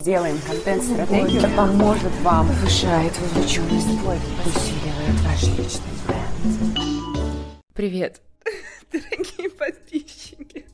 Делаем контент-стратегию. Это поможет вам, повышает вовлеченность, усиливает ваш личный бренд. Привет, дорогие подписчики.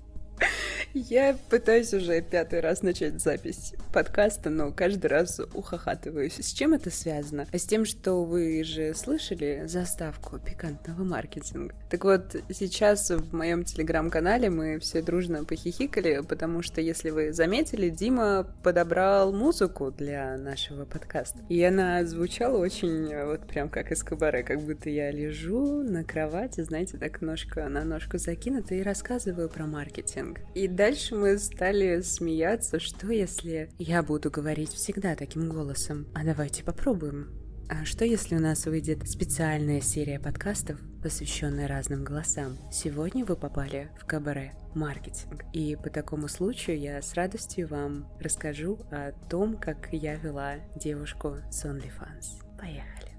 Я пытаюсь уже пятый раз начать запись подкаста, но каждый раз ухахатываюсь. С чем это связано? А с тем, что вы же слышали заставку пикантного маркетинга. Так вот, сейчас в моем телеграм-канале мы все дружно похихикали, потому что, если вы заметили, Дима подобрал музыку для нашего подкаста. И она звучала очень вот прям как из кабаре, как будто я лежу на кровати, знаете, так ножка на ножку закинута и рассказываю про маркетинг. И да, дальше мы стали смеяться, что если я буду говорить всегда таким голосом. А давайте попробуем. А что если у нас выйдет специальная серия подкастов, посвященная разным голосам? Сегодня вы попали в кабаре маркетинг. И по такому случаю я с радостью вам расскажу о том, как я вела девушку с OnlyFans. Поехали!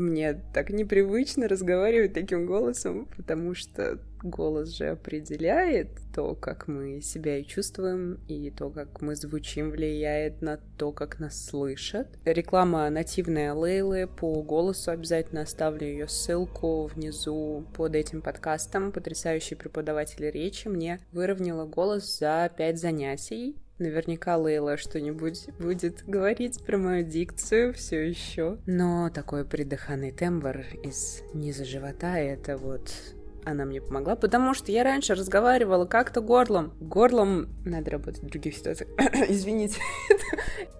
Мне так непривычно разговаривать таким голосом, потому что голос же определяет то, как мы себя и чувствуем, и то, как мы звучим, влияет на то, как нас слышат. Реклама нативная Лейлы по голосу обязательно оставлю ее ссылку внизу под этим подкастом. Потрясающий преподаватель речи мне выровняла голос за пять занятий. Наверняка Лейла что-нибудь будет говорить про мою дикцию все еще. Но такой придыханный тембр из низа живота — это вот она мне помогла, потому что я раньше разговаривала как-то горлом. Горлом надо работать в других ситуациях. Извините.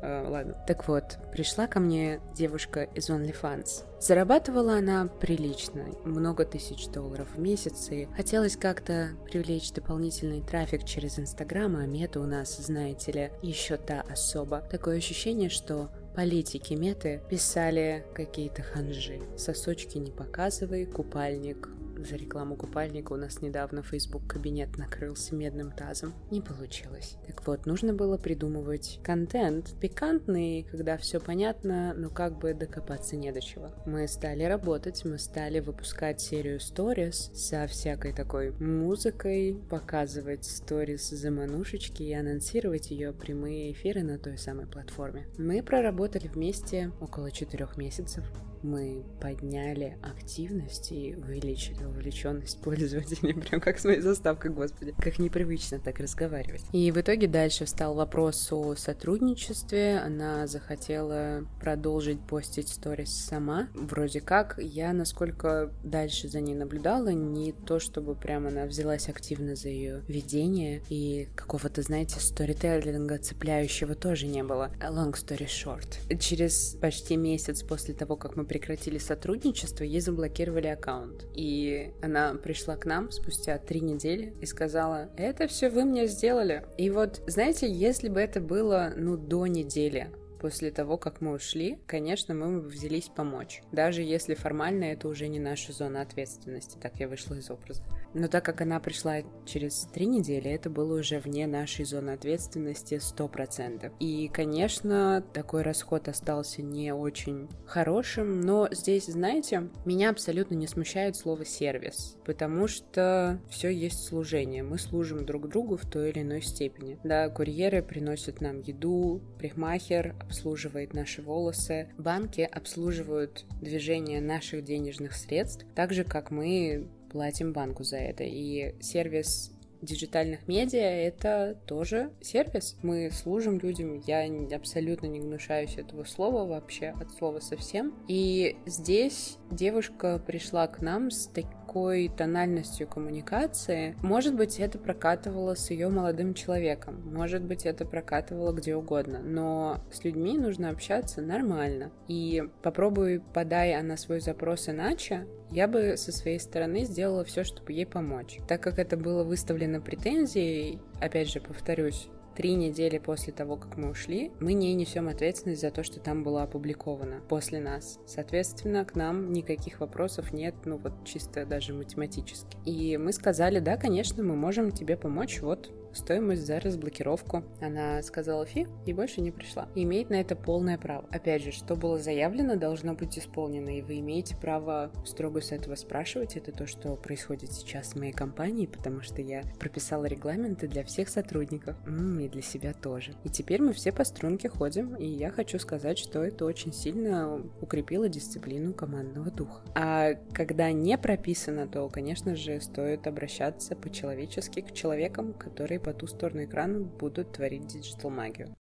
А, ладно. Так вот, пришла ко мне девушка из OnlyFans. Зарабатывала она прилично, много тысяч долларов в месяц, и хотелось как-то привлечь дополнительный трафик через Инстаграм, а мета у нас, знаете ли, еще та особа. Такое ощущение, что политики меты писали какие-то ханжи. Сосочки не показывай, купальник за рекламу купальника у нас недавно Facebook кабинет накрылся медным тазом. Не получилось. Так вот, нужно было придумывать контент пикантный, когда все понятно, но как бы докопаться не до чего. Мы стали работать, мы стали выпускать серию сторис со всякой такой музыкой, показывать сторис за манушечки и анонсировать ее прямые эфиры на той самой платформе. Мы проработали вместе около четырех месяцев мы подняли активность и увеличили вовлеченность пользователей, прям как с моей заставкой, господи. Как непривычно так разговаривать. И в итоге дальше встал вопрос о сотрудничестве. Она захотела продолжить постить сторис сама. Вроде как, я, насколько дальше за ней наблюдала, не то, чтобы прямо она взялась активно за ее ведение, и какого-то, знаете, сторителлинга цепляющего тоже не было. Long story short. Через почти месяц после того, как мы прекратили сотрудничество, ей заблокировали аккаунт. И она пришла к нам спустя три недели и сказала, это все вы мне сделали. И вот, знаете, если бы это было, ну, до недели, после того, как мы ушли, конечно, мы взялись помочь. Даже если формально это уже не наша зона ответственности. Так я вышла из образа. Но так как она пришла через три недели, это было уже вне нашей зоны ответственности 100%. И, конечно, такой расход остался не очень хорошим, но здесь, знаете, меня абсолютно не смущает слово «сервис», потому что все есть служение. Мы служим друг другу в той или иной степени. Да, курьеры приносят нам еду, прихмахер обслуживает наши волосы, банки обслуживают движение наших денежных средств, так же, как мы платим банку за это. И сервис диджитальных медиа — это тоже сервис. Мы служим людям, я абсолютно не гнушаюсь этого слова вообще, от слова совсем. И здесь девушка пришла к нам с такой тональностью коммуникации. Может быть, это прокатывало с ее молодым человеком, может быть, это прокатывало где угодно, но с людьми нужно общаться нормально. И попробуй, подай она свой запрос иначе, я бы со своей стороны сделала все, чтобы ей помочь. Так как это было выставлено претензией, опять же, повторюсь, три недели после того, как мы ушли, мы не несем ответственность за то, что там было опубликовано после нас. Соответственно, к нам никаких вопросов нет, ну вот чисто даже математически. И мы сказали, да, конечно, мы можем тебе помочь, вот стоимость за разблокировку. Она сказала фи и больше не пришла. И имеет на это полное право. Опять же, что было заявлено, должно быть исполнено, и вы имеете право строго с этого спрашивать. Это то, что происходит сейчас в моей компании, потому что я прописала регламенты для всех сотрудников, и для себя тоже. И теперь мы все по струнке ходим, и я хочу сказать, что это очень сильно укрепило дисциплину командного духа. А когда не прописано, то, конечно же, стоит обращаться по-человечески к человекам, которые по ту сторону экрана будут творить digital магию.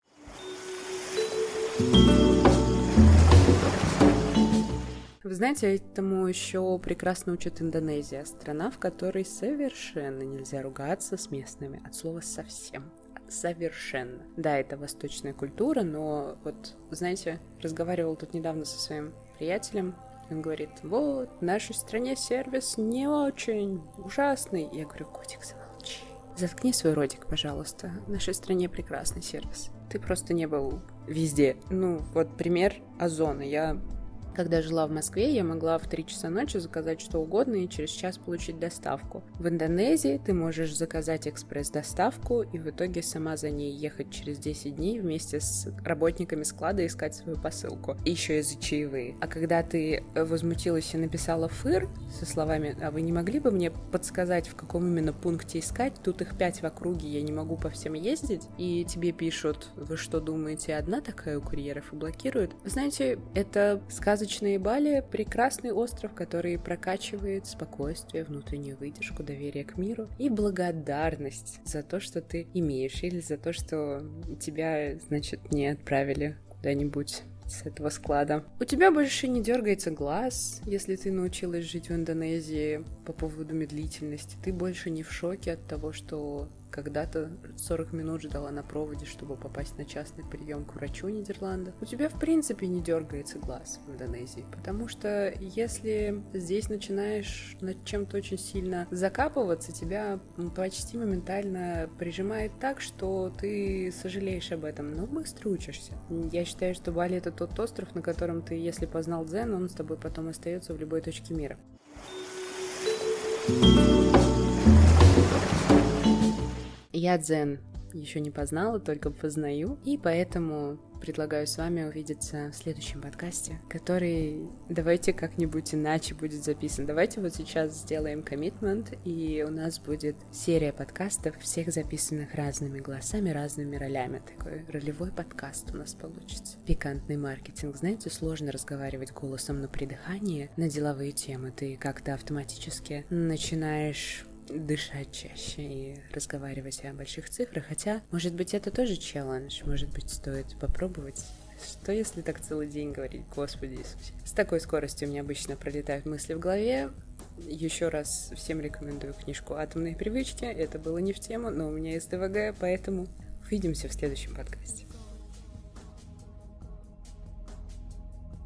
Вы знаете, этому еще прекрасно учит Индонезия, страна, в которой совершенно нельзя ругаться с местными, от слова совсем. Совершенно. Да, это восточная культура, но вот, знаете, разговаривал тут недавно со своим приятелем, он говорит, вот, в нашей стране сервис не очень ужасный. Я говорю, котик, замолчи. Заткни свой ротик, пожалуйста. В нашей стране прекрасный сервис. Ты просто не был везде. Ну, вот пример Озона. Я когда жила в Москве, я могла в 3 часа ночи заказать что угодно и через час получить доставку. В Индонезии ты можешь заказать экспресс-доставку и в итоге сама за ней ехать через 10 дней вместе с работниками склада искать свою посылку. Еще и за чаевые. А когда ты возмутилась и написала фыр со словами «А вы не могли бы мне подсказать, в каком именно пункте искать? Тут их пять в округе, я не могу по всем ездить». И тебе пишут «Вы что думаете, одна такая у курьеров?» и блокируют. Знаете, это сказочно Сказочные Бали — прекрасный остров, который прокачивает спокойствие, внутреннюю выдержку, доверие к миру и благодарность за то, что ты имеешь, или за то, что тебя, значит, не отправили куда-нибудь с этого склада. У тебя больше не дергается глаз, если ты научилась жить в Индонезии по поводу медлительности. Ты больше не в шоке от того, что когда-то 40 минут ждала на проводе, чтобы попасть на частный прием к врачу Нидерланда, у тебя в принципе не дергается глаз в Индонезии. Потому что если здесь начинаешь над чем-то очень сильно закапываться, тебя почти моментально прижимает так, что ты сожалеешь об этом, но быстро учишься. Я считаю, что Бали это тот остров, на котором ты, если познал дзен, он с тобой потом остается в любой точке мира. Я дзен еще не познала, только познаю, и поэтому предлагаю с вами увидеться в следующем подкасте, который давайте как-нибудь иначе будет записан. Давайте вот сейчас сделаем коммитмент, и у нас будет серия подкастов, всех записанных разными голосами, разными ролями. Такой ролевой подкаст у нас получится. Пикантный маркетинг. Знаете, сложно разговаривать голосом на придыхании на деловые темы. Ты как-то автоматически начинаешь дышать чаще и разговаривать о больших цифрах. Хотя, может быть, это тоже челлендж. Может быть, стоит попробовать. Что если так целый день говорить, Господи Иисусе? С такой скоростью у меня обычно пролетают мысли в голове. Еще раз всем рекомендую книжку «Атомные привычки». Это было не в тему, но у меня есть ДВГ, поэтому увидимся в следующем подкасте.